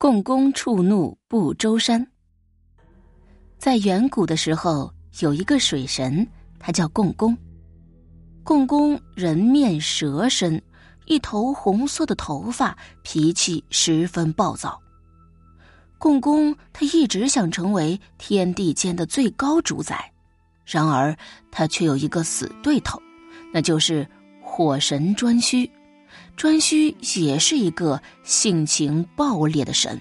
共工触怒不周山。在远古的时候，有一个水神，他叫共工。共工人面蛇身，一头红色的头发，脾气十分暴躁。共工他一直想成为天地间的最高主宰，然而他却有一个死对头，那就是火神颛顼。颛顼也是一个性情暴烈的神。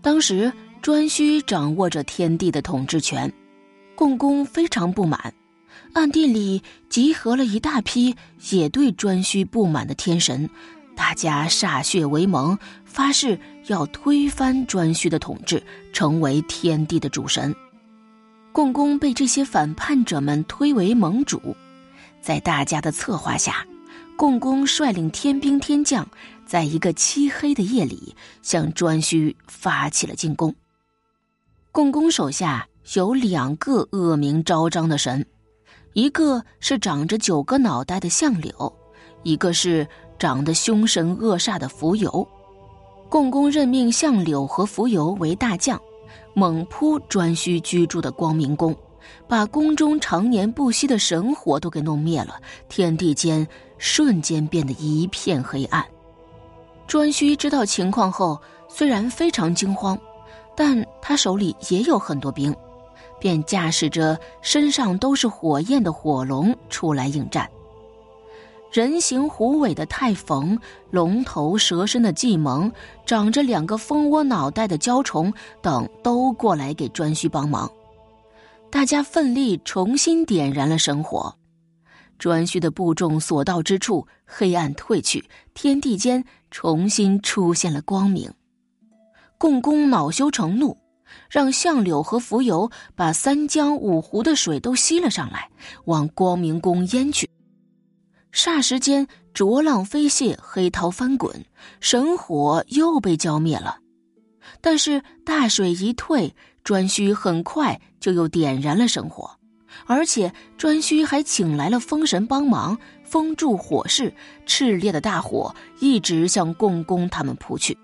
当时颛顼掌握着天地的统治权，共工非常不满，暗地里集合了一大批也对颛顼不满的天神，大家歃血为盟，发誓要推翻颛顼的统治，成为天地的主神。共工被这些反叛者们推为盟主，在大家的策划下。共工率领天兵天将，在一个漆黑的夜里向颛顼发起了进攻。共工手下有两个恶名昭彰的神，一个是长着九个脑袋的相柳，一个是长得凶神恶煞的蜉蝣。共工任命相柳和蜉蝣为大将，猛扑颛顼居住的光明宫。把宫中常年不息的神火都给弄灭了，天地间瞬间变得一片黑暗。颛顼知道情况后，虽然非常惊慌，但他手里也有很多兵，便驾驶着身上都是火焰的火龙出来应战。人形虎尾的太冯，龙头蛇身的季蒙，长着两个蜂窝脑袋的蛟虫等，都过来给颛顼帮忙。大家奋力重新点燃了神火，颛顼的部众所到之处，黑暗退去，天地间重新出现了光明。共工恼羞成怒，让相柳和蜉蝣把三江五湖的水都吸了上来，往光明宫淹去。霎时间，浊浪飞泻，黑涛翻滚，神火又被浇灭了。但是大水一退。颛顼很快就又点燃了神火，而且颛顼还请来了风神帮忙封住火势，炽烈的大火一直向共工他们扑去。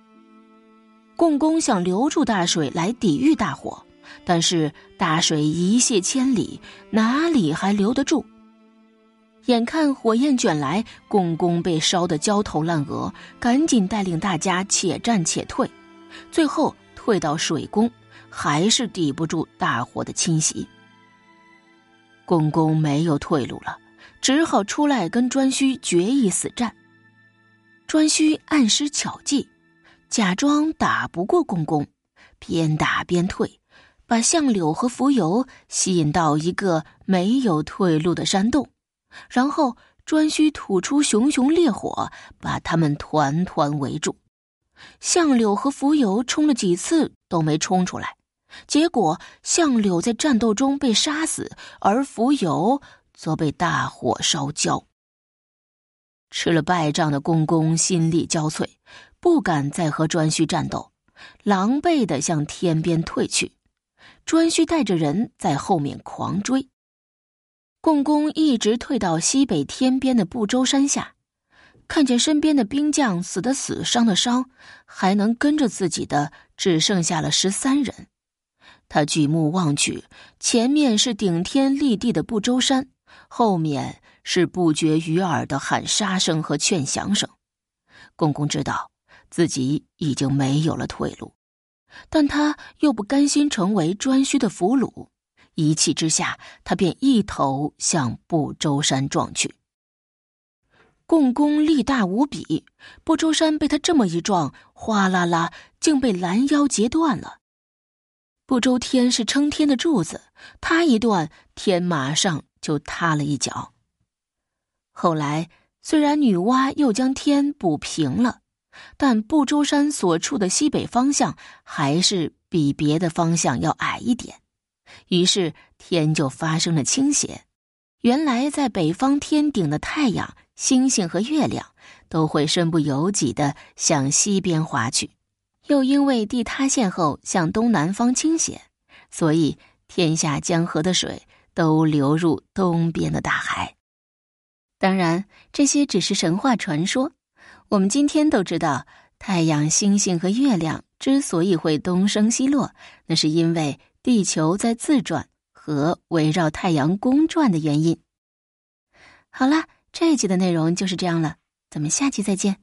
共工想留住大水来抵御大火，但是大水一泻千里，哪里还留得住？眼看火焰卷来，共工被烧得焦头烂额，赶紧带领大家且战且退，最后退到水宫。还是抵不住大火的侵袭。共工没有退路了，只好出来跟颛顼决一死战。颛顼暗施巧计，假装打不过共工，边打边退，把相柳和蜉蝣吸引到一个没有退路的山洞，然后颛顼吐出熊熊烈火，把他们团团围住。相柳和蜉蝣冲了几次都没冲出来。结果，相柳在战斗中被杀死，而蜉蝣则被大火烧焦。吃了败仗的公公心力交瘁，不敢再和颛顼战斗，狼狈的向天边退去。颛顼带着人在后面狂追，共工一直退到西北天边的不周山下，看见身边的兵将死的死，伤的伤，还能跟着自己的只剩下了十三人。他举目望去，前面是顶天立地的不周山，后面是不绝于耳的喊杀声和劝降声。公公知道自己已经没有了退路，但他又不甘心成为颛顼的俘虏，一气之下，他便一头向不周山撞去。共工力大无比，不周山被他这么一撞，哗啦啦，竟被拦腰截断了。不周天是撑天的柱子，他一断，天马上就塌了一角。后来虽然女娲又将天补平了，但不周山所处的西北方向还是比别的方向要矮一点，于是天就发生了倾斜。原来在北方天顶的太阳、星星和月亮都会身不由己的向西边滑去，又因为地塌陷后向东南方倾斜，所以天下江河的水都流入东边的大海。当然这些只是神话传说，我们今天都知道太阳、星星和月亮之所以会东升西落，那是因为地球在自转和围绕太阳公转的原因。好了。这一集的内容就是这样了，咱们下期再见。